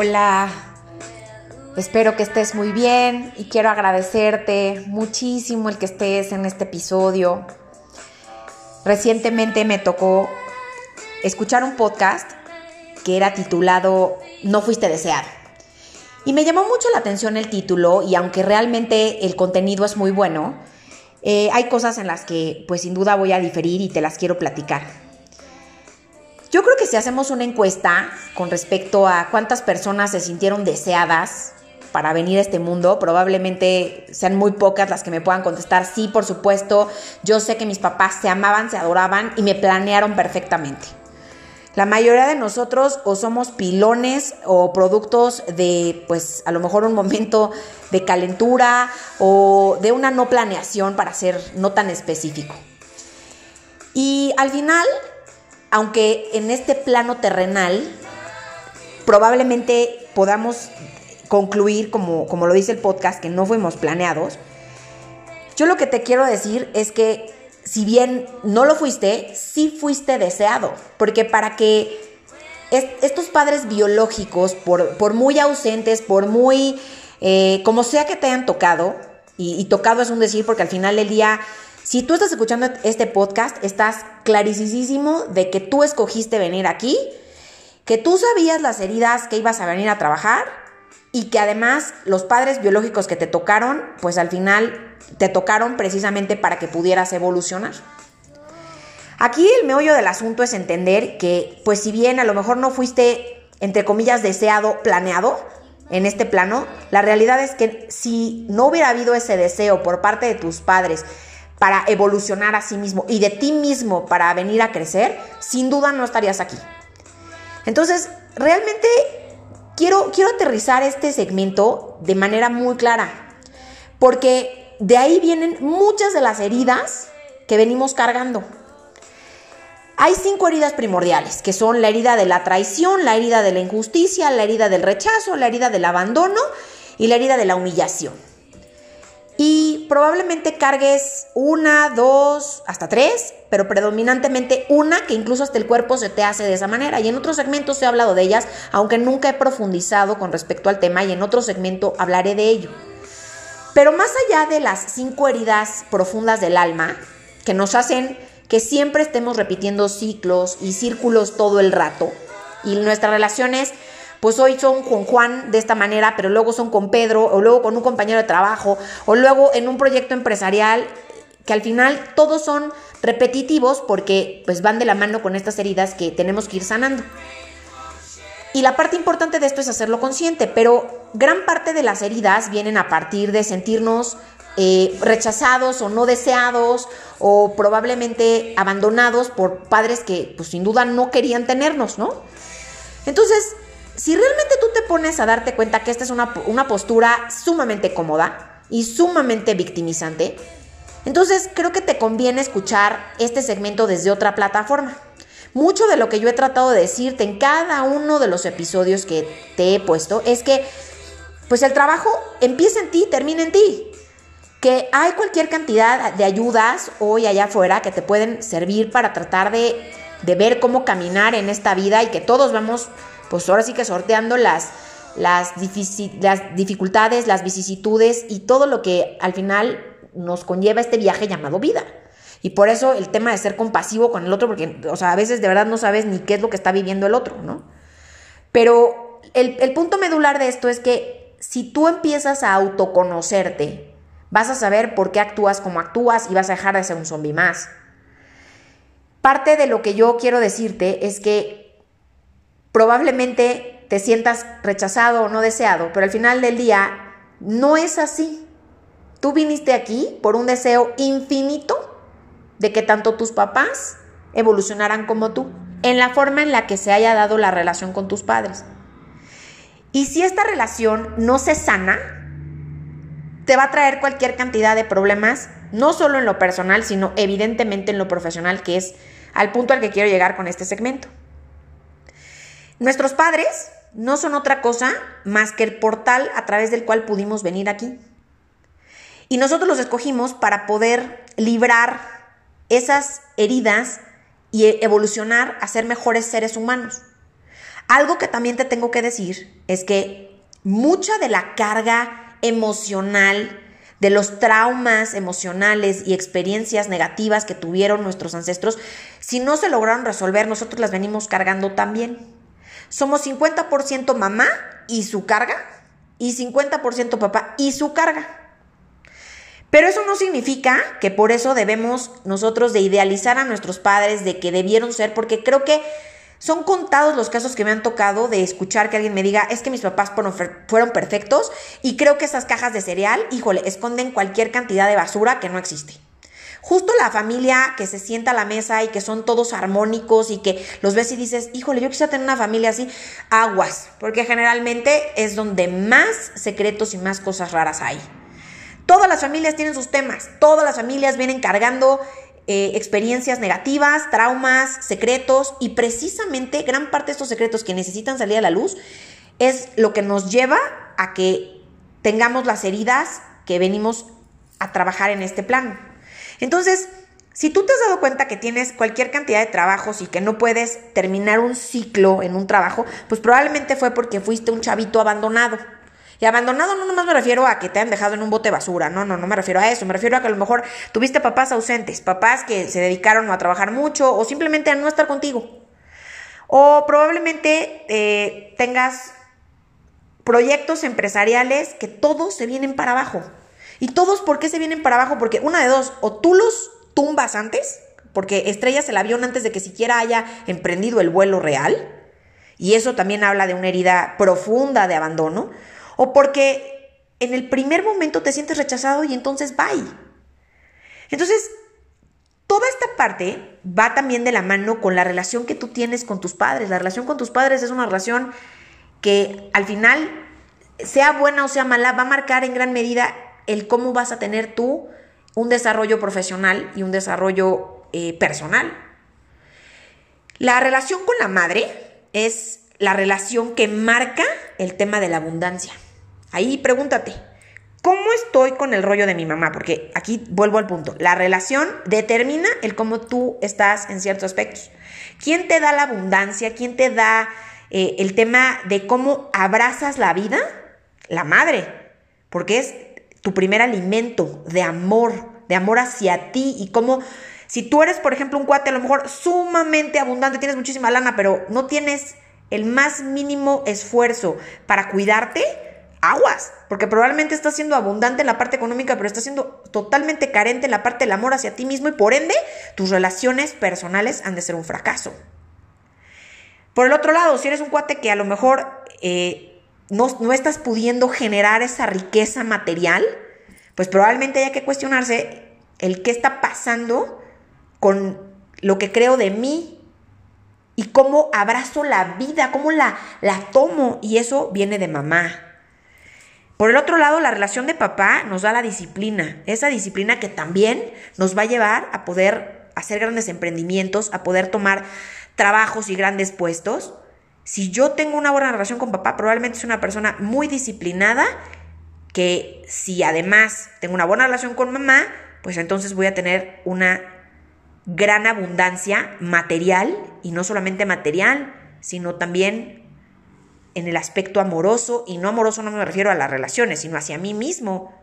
Hola, espero que estés muy bien y quiero agradecerte muchísimo el que estés en este episodio. Recientemente me tocó escuchar un podcast que era titulado No fuiste deseado. Y me llamó mucho la atención el título y aunque realmente el contenido es muy bueno, eh, hay cosas en las que pues sin duda voy a diferir y te las quiero platicar. Yo creo que si hacemos una encuesta con respecto a cuántas personas se sintieron deseadas para venir a este mundo, probablemente sean muy pocas las que me puedan contestar, sí, por supuesto, yo sé que mis papás se amaban, se adoraban y me planearon perfectamente. La mayoría de nosotros o somos pilones o productos de, pues, a lo mejor un momento de calentura o de una no planeación para ser no tan específico. Y al final, aunque en este plano terrenal probablemente podamos concluir, como, como lo dice el podcast, que no fuimos planeados, yo lo que te quiero decir es que si bien no lo fuiste, sí fuiste deseado, porque para que estos padres biológicos, por, muy ausentes, por muy, eh, como sea que te hayan tocado, y, y, tocado es un decir porque al final del día si tú estás escuchando este podcast, estás clarísimo de que tú escogiste venir aquí, que tú sabías las heridas que ibas a venir a trabajar y que además los padres biológicos que te tocaron, pues al final te tocaron precisamente para que pudieras evolucionar. Aquí el meollo del asunto es entender que, pues si bien a lo mejor no fuiste, entre comillas, deseado, planeado en este plano, la realidad es que si no hubiera habido ese deseo por parte de tus padres para evolucionar a sí mismo y de ti mismo para venir a crecer, sin duda no estarías aquí. Entonces, realmente quiero, quiero aterrizar este segmento de manera muy clara, porque de ahí vienen muchas de las heridas que venimos cargando. Hay cinco heridas primordiales, que son la herida de la traición, la herida de la injusticia, la herida del rechazo, la herida del abandono y la herida de la humillación y probablemente cargues una, dos, hasta tres, pero predominantemente una que incluso hasta el cuerpo se te hace de esa manera. Y en otros segmentos he hablado de ellas, aunque nunca he profundizado con respecto al tema y en otro segmento hablaré de ello. Pero más allá de las cinco heridas profundas del alma, que nos hacen que siempre estemos repitiendo ciclos y círculos todo el rato, y nuestras relaciones pues hoy son con Juan de esta manera, pero luego son con Pedro, o luego con un compañero de trabajo, o luego en un proyecto empresarial, que al final todos son repetitivos porque pues van de la mano con estas heridas que tenemos que ir sanando. Y la parte importante de esto es hacerlo consciente, pero gran parte de las heridas vienen a partir de sentirnos eh, rechazados o no deseados o probablemente abandonados por padres que pues sin duda no querían tenernos, ¿no? Entonces, si realmente tú te pones a darte cuenta que esta es una, postura sumamente cómoda y sumamente victimizante, entonces creo que te conviene escuchar este segmento desde otra plataforma. Mucho de lo que yo he tratado de decirte en cada uno de los episodios que te he puesto es que pues el trabajo empieza en ti, termina en ti. Que hay cualquier cantidad de ayudas hoy allá afuera que te pueden servir para tratar de, de ver cómo caminar en esta vida y que todos vamos pues ahora sí que sorteando las, las, las dificultades, las vicisitudes y todo lo que al final nos conlleva este viaje llamado vida. Y por eso el tema de ser compasivo con el otro, porque, o sea, a veces de verdad no sabes ni qué es lo que está viviendo el otro, ¿no? Pero el, el punto medular de esto es que si tú empiezas a autoconocerte, vas a saber por qué actúas como actúas y vas a dejar de ser un zombie más. Parte de lo que yo quiero decirte es que probablemente te sientas rechazado o no deseado, pero al final del día no es así. Tú viniste aquí por un deseo infinito de que tanto tus papás evolucionaran como tú, en la forma en la que se haya dado la relación con tus padres. Y si esta relación no se sana, te va a traer cualquier cantidad de problemas, no solo en lo personal, sino evidentemente en lo profesional, que es al punto al que quiero llegar con este segmento. Nuestros padres no son otra cosa más que el portal a través del cual pudimos venir aquí. Y nosotros los escogimos para poder librar esas heridas y evolucionar a ser mejores seres humanos. Algo que también te tengo que decir es que mucha de la carga emocional, de los traumas emocionales y experiencias negativas que tuvieron nuestros ancestros, si no se lograron resolver, nosotros las venimos cargando también. Somos 50% mamá y su carga y 50% papá y su carga. Pero eso no significa que por eso debemos nosotros de idealizar a nuestros padres de que debieron ser, porque creo que son contados los casos que me han tocado de escuchar que alguien me diga, es que mis papás fueron perfectos y creo que esas cajas de cereal, híjole, esconden cualquier cantidad de basura que no existe. Justo la familia que se sienta a la mesa y que son todos armónicos y que los ves y dices, híjole, yo quisiera tener una familia así, aguas, porque generalmente es donde más secretos y más cosas raras hay. Todas las familias tienen sus temas, todas las familias vienen cargando eh, experiencias negativas, traumas, secretos y precisamente gran parte de estos secretos que necesitan salir a la luz es lo que nos lleva a que tengamos las heridas que venimos a trabajar en este plano. Entonces, si tú te has dado cuenta que tienes cualquier cantidad de trabajos y que no puedes terminar un ciclo en un trabajo, pues probablemente fue porque fuiste un chavito abandonado. Y abandonado no nomás me refiero a que te han dejado en un bote de basura, no, no, no me refiero a eso, me refiero a que a lo mejor tuviste papás ausentes, papás que se dedicaron a trabajar mucho o simplemente a no estar contigo. O probablemente eh, tengas proyectos empresariales que todos se vienen para abajo. ¿Y todos por qué se vienen para abajo? Porque una de dos, o tú los tumbas antes, porque estrellas el avión antes de que siquiera haya emprendido el vuelo real, y eso también habla de una herida profunda de abandono, o porque en el primer momento te sientes rechazado y entonces bye. Entonces, toda esta parte va también de la mano con la relación que tú tienes con tus padres. La relación con tus padres es una relación que al final, sea buena o sea mala, va a marcar en gran medida el cómo vas a tener tú un desarrollo profesional y un desarrollo eh, personal. La relación con la madre es la relación que marca el tema de la abundancia. Ahí pregúntate, ¿cómo estoy con el rollo de mi mamá? Porque aquí vuelvo al punto. La relación determina el cómo tú estás en ciertos aspectos. ¿Quién te da la abundancia? ¿Quién te da eh, el tema de cómo abrazas la vida? La madre, porque es tu primer alimento de amor, de amor hacia ti y cómo... Si tú eres, por ejemplo, un cuate a lo mejor sumamente abundante, tienes muchísima lana, pero no tienes el más mínimo esfuerzo para cuidarte, aguas, porque probablemente estás siendo abundante en la parte económica, pero estás siendo totalmente carente en la parte del amor hacia ti mismo y por ende tus relaciones personales han de ser un fracaso. Por el otro lado, si eres un cuate que a lo mejor eh, no, no estás pudiendo generar esa riqueza material, pues probablemente haya que cuestionarse el qué está pasando con lo que creo de mí y cómo abrazo la vida, cómo la, la tomo y eso viene de mamá. Por el otro lado, la relación de papá nos da la disciplina, esa disciplina que también nos va a llevar a poder hacer grandes emprendimientos, a poder tomar trabajos y grandes puestos. Si yo tengo una buena relación con papá, probablemente es una persona muy disciplinada, que si además tengo una buena relación con mamá, pues entonces voy a tener una gran abundancia material, y no solamente material, sino también en el aspecto amoroso, y no amoroso no me refiero a las relaciones, sino hacia mí mismo.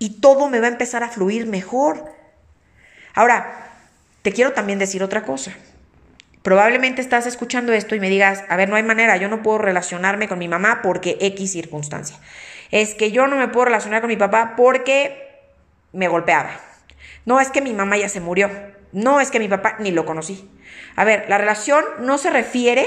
Y todo me va a empezar a fluir mejor. Ahora, te quiero también decir otra cosa. Probablemente estás escuchando esto y me digas, a ver, no hay manera, yo no puedo relacionarme con mi mamá porque X circunstancia. Es que yo no me puedo relacionar con mi papá porque me golpeaba. No es que mi mamá ya se murió. No es que mi papá ni lo conocí. A ver, la relación no se refiere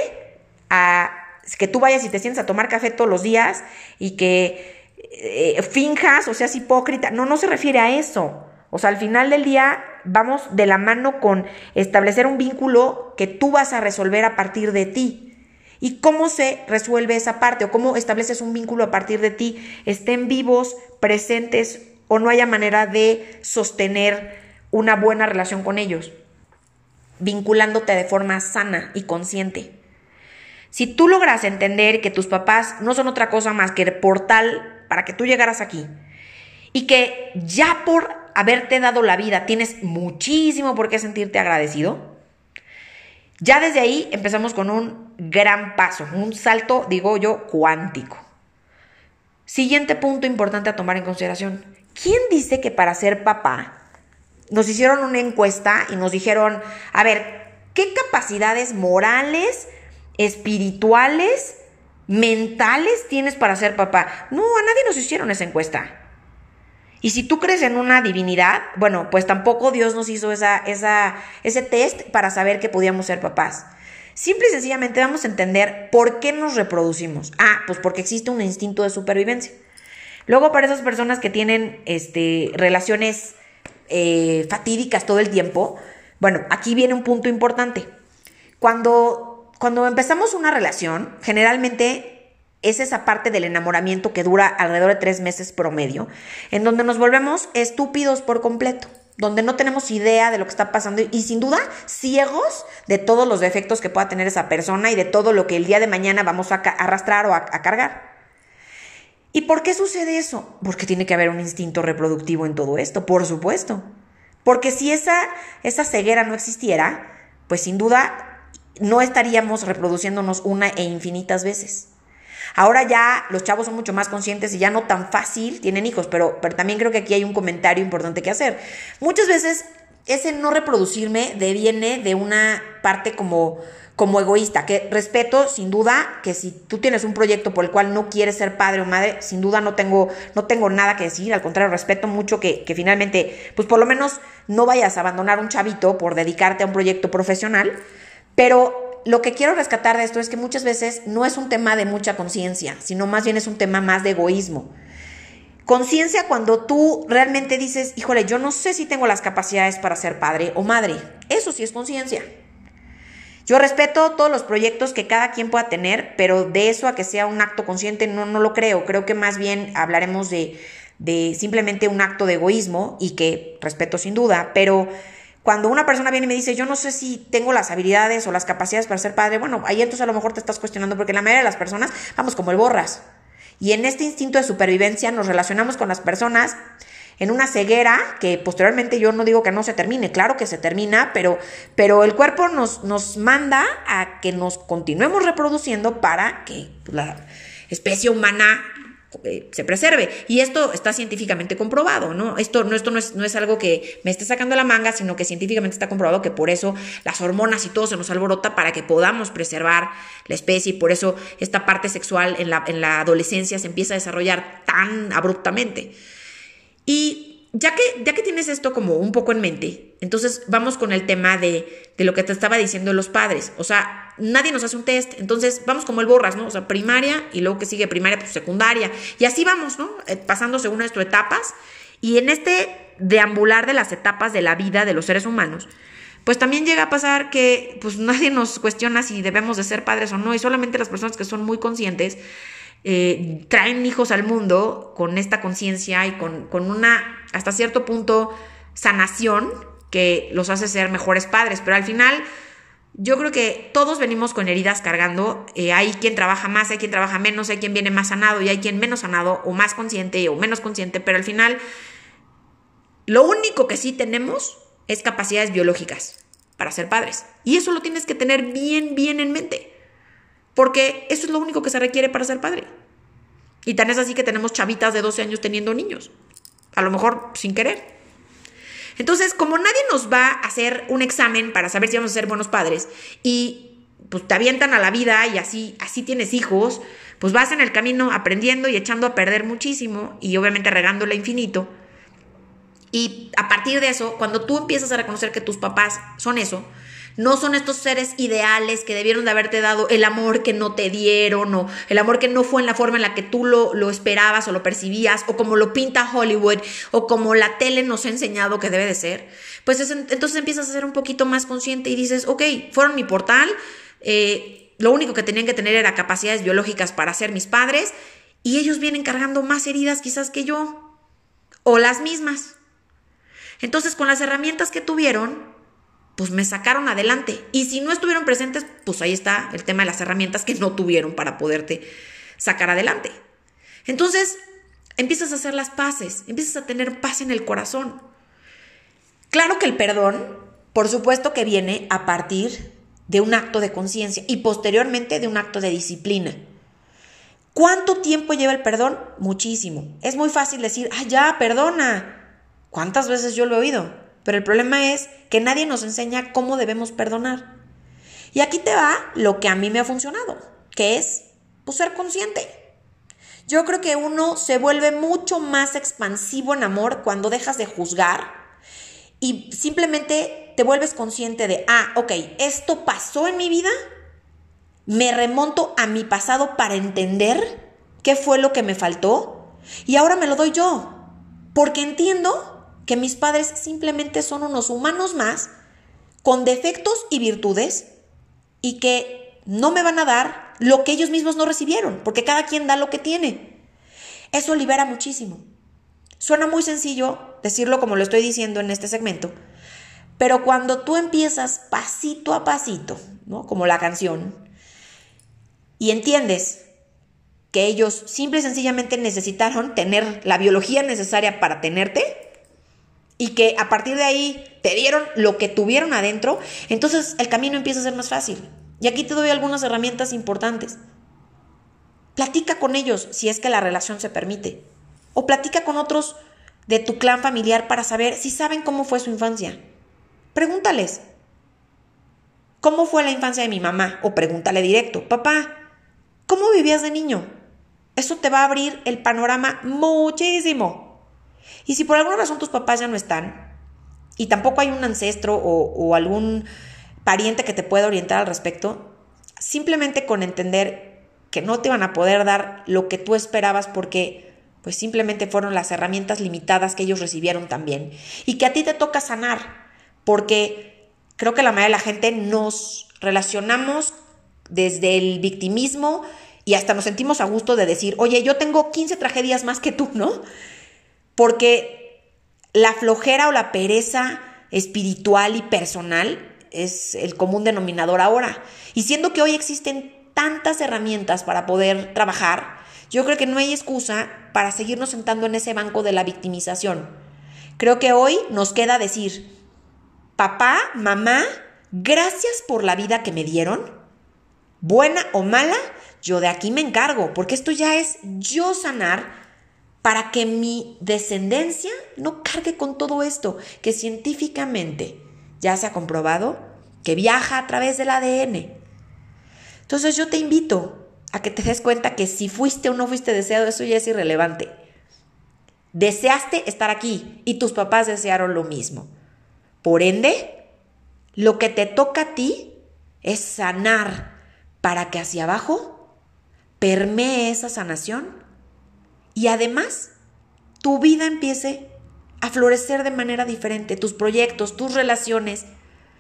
a que tú vayas y te sientes a tomar café todos los días y que eh, finjas o seas hipócrita. No, no se refiere a eso. O sea, al final del día vamos de la mano con establecer un vínculo que tú vas a resolver a partir de ti. ¿Y cómo se resuelve esa parte o cómo estableces un vínculo a partir de ti? Estén vivos, presentes o no haya manera de sostener una buena relación con ellos, vinculándote de forma sana y consciente. Si tú logras entender que tus papás no son otra cosa más que el portal para que tú llegaras aquí y que ya por haberte dado la vida tienes muchísimo por qué sentirte agradecido, Ya desde ahí empezamos con un gran paso, un salto, digo yo, cuántico. Siguiente punto importante a tomar en consideración. ¿Quién dice que para ser papá nos hicieron una encuesta y nos dijeron, a ver, ¿qué capacidades morales, espirituales, mentales tienes para ser papá? No, a nadie nos hicieron esa encuesta. Y si tú crees en una divinidad, bueno, pues tampoco Dios nos hizo esa, ese test para saber que podíamos ser papás. Simple y sencillamente vamos a entender por qué nos reproducimos. Ah, pues porque existe un instinto de supervivencia. Luego, para esas personas que tienen este, relaciones eh, fatídicas todo el tiempo, bueno, aquí viene un punto importante. Cuando, cuando empezamos una relación, generalmente es esa parte del enamoramiento que dura alrededor de tres meses promedio, en donde nos volvemos estúpidos por completo, donde no tenemos idea de lo que está pasando y sin duda ciegos de todos los defectos que pueda tener esa persona y de todo lo que el día de mañana vamos a arrastrar o a, cargar. ¿Y por qué sucede eso? Porque tiene que haber un instinto reproductivo en todo esto, por supuesto. Porque si esa, esa ceguera no existiera, pues sin duda no estaríamos reproduciéndonos una e infinitas veces. Ahora ya los chavos son mucho más conscientes y ya no tan fácil tienen hijos, pero, pero también creo que aquí hay un comentario importante que hacer. Muchas veces ese no reproducirme deviene de una parte como como egoísta, que respeto sin duda que si tú tienes un proyecto por el cual no quieres ser padre o madre, sin duda no tengo, no tengo nada que decir, al contrario, respeto mucho que, que finalmente, pues por lo menos no vayas a abandonar un chavito por dedicarte a un proyecto profesional, pero lo que quiero rescatar de esto es que muchas veces no es un tema de mucha conciencia, sino más bien es un tema más de egoísmo. Conciencia cuando tú realmente dices, híjole, yo no sé si tengo las capacidades para ser padre o madre. Eso sí es conciencia. Yo respeto todos los proyectos que cada quien pueda tener, pero de eso a que sea un acto consciente no, no lo creo. Creo que más bien hablaremos de, de simplemente un acto de egoísmo y que respeto sin duda, pero cuando una persona viene y me dice, yo no sé si tengo las habilidades o las capacidades para ser padre, bueno, ahí entonces a lo mejor te estás cuestionando porque la mayoría de las personas vamos como el borras. Y en este instinto de supervivencia nos relacionamos con las personas en una ceguera que posteriormente yo no digo que no se termine, claro que se termina, pero, pero el cuerpo nos, nos manda a que nos continuemos reproduciendo para que la especie humana se preserve. Y esto está científicamente comprobado, ¿no? Esto, no, esto no, es, no es algo que me esté sacando la manga, sino que científicamente está comprobado que por eso las hormonas y todo se nos alborota para que podamos preservar la especie y por eso esta parte sexual en la, en la adolescencia se empieza a desarrollar tan abruptamente. Y ya que, ya que tienes esto como un poco en mente, entonces vamos con el tema de, de, lo que te estaba diciendo los padres. O sea, nadie nos hace un test, entonces vamos como el borras, ¿no? O sea, primaria y luego que sigue primaria, pues secundaria. Y así vamos, ¿no? Eh, pasando según esto etapas. Y en este deambular de las etapas de la vida de los seres humanos, pues también llega a pasar que pues nadie nos cuestiona si debemos de ser padres o no, y solamente las personas que son muy conscientes eh, traen hijos al mundo con esta conciencia y con, con una, hasta cierto punto, sanación que los hace ser mejores padres. Pero al final, yo creo que todos venimos con heridas cargando. Eh, hay quien trabaja más, hay quien trabaja menos, hay quien viene más sanado y hay quien menos sanado o más consciente o menos consciente. Pero al final, lo único que sí tenemos es capacidades biológicas para ser padres. Y eso lo tienes que tener bien, bien en mente. Porque eso es lo único que se requiere para ser padre. Y tan es así que tenemos chavitas de 12 años teniendo niños. A lo mejor sin querer. Entonces, como nadie nos va a hacer un examen para saber si vamos a ser buenos padres y pues te avientan a la vida y así, así tienes hijos, pues vas en el camino aprendiendo y echando a perder muchísimo y obviamente regándola infinito. Y a partir de eso, cuando tú empiezas a reconocer que tus papás son eso, no son estos seres ideales que debieron de haberte dado el amor que no te dieron o el amor que no fue en la forma en la que tú lo, lo esperabas o lo percibías o como lo pinta Hollywood o como la tele nos ha enseñado que debe de ser. Pues entonces empiezas a ser un poquito más consciente y dices, ok, fueron mi portal, eh, lo único que tenían que tener era capacidades biológicas para ser mis padres y ellos vienen cargando más heridas quizás que yo o las mismas. Entonces, con las herramientas que tuvieron, pues me sacaron adelante. Y si no estuvieron presentes, pues ahí está el tema de las herramientas que no tuvieron para poderte sacar adelante. Entonces, empiezas a hacer las paces, empiezas a tener paz en el corazón. Claro que el perdón, por supuesto que viene a partir de un acto de conciencia y posteriormente de un acto de disciplina. ¿Cuánto tiempo lleva el perdón? Muchísimo. Es muy fácil decir, ah, ya, perdona. ¿Cuántas veces yo lo he oído? Pero el problema es que nadie nos enseña cómo debemos perdonar. Y aquí te va lo que a mí me ha funcionado, que es pues, ser consciente. Yo creo que uno se vuelve mucho más expansivo en amor cuando dejas de juzgar y simplemente te vuelves consciente de, ah, ok, esto pasó en mi vida, me remonto a mi pasado para entender qué fue lo que me faltó y ahora me lo doy yo, porque entiendo que mis padres simplemente son unos humanos más con defectos y virtudes y que no me van a dar lo que ellos mismos no recibieron, porque cada quien da lo que tiene. Eso libera muchísimo. Suena muy sencillo decirlo como lo estoy diciendo en este segmento, pero cuando tú empiezas pasito a pasito, ¿no? Como la canción, y entiendes que ellos simple y sencillamente necesitaron tener la biología necesaria para tenerte y que a partir de ahí te dieron lo que tuvieron adentro, entonces el camino empieza a ser más fácil. Y aquí te doy algunas herramientas importantes. Platica con ellos si es que la relación se permite. O platica con otros de tu clan familiar para saber si saben cómo fue su infancia. Pregúntales. ¿Cómo fue la infancia de mi mamá? O pregúntale directo, papá, ¿cómo vivías de niño? Eso te va a abrir el panorama muchísimo. Y si por alguna razón tus papás ya no están, y tampoco hay un ancestro o, algún pariente que te pueda orientar al respecto, simplemente con entender que no te van a poder dar lo que tú esperabas porque pues simplemente fueron las herramientas limitadas que ellos recibieron también y que a ti te toca sanar porque creo que la mayoría de la gente nos relacionamos desde el victimismo y hasta nos sentimos a gusto de decir, oye, yo tengo 15 tragedias más que tú, ¿no? Porque la flojera o la pereza espiritual y personal es el común denominador ahora. Y siendo que hoy existen tantas herramientas para poder trabajar, yo creo que no hay excusa para seguirnos sentando en ese banco de la victimización. Creo que hoy nos queda decir, papá, mamá, gracias por la vida que me dieron, buena o mala, yo de aquí me encargo, porque esto ya es yo sanar para que mi descendencia no cargue con todo esto que científicamente ya se ha comprobado que viaja a través del ADN. Entonces yo te invito a que te des cuenta que si fuiste o no fuiste deseado, eso ya es irrelevante. Deseaste estar aquí y tus papás desearon lo mismo. Por ende, lo que te toca a ti es sanar para que hacia abajo permee esa sanación y además tu vida empiece a florecer de manera diferente. Tus proyectos, tus relaciones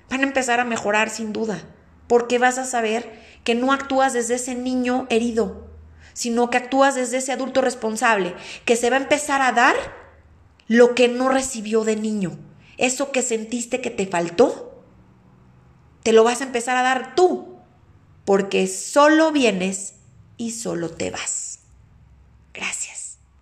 van a empezar a mejorar sin duda, porque vas a saber que no actúas desde ese niño herido, sino que actúas desde ese adulto responsable, que se va a empezar a dar lo que no recibió de niño. Eso que sentiste que te faltó, te lo vas a empezar a dar tú, porque solo vienes y solo te vas. Gracias.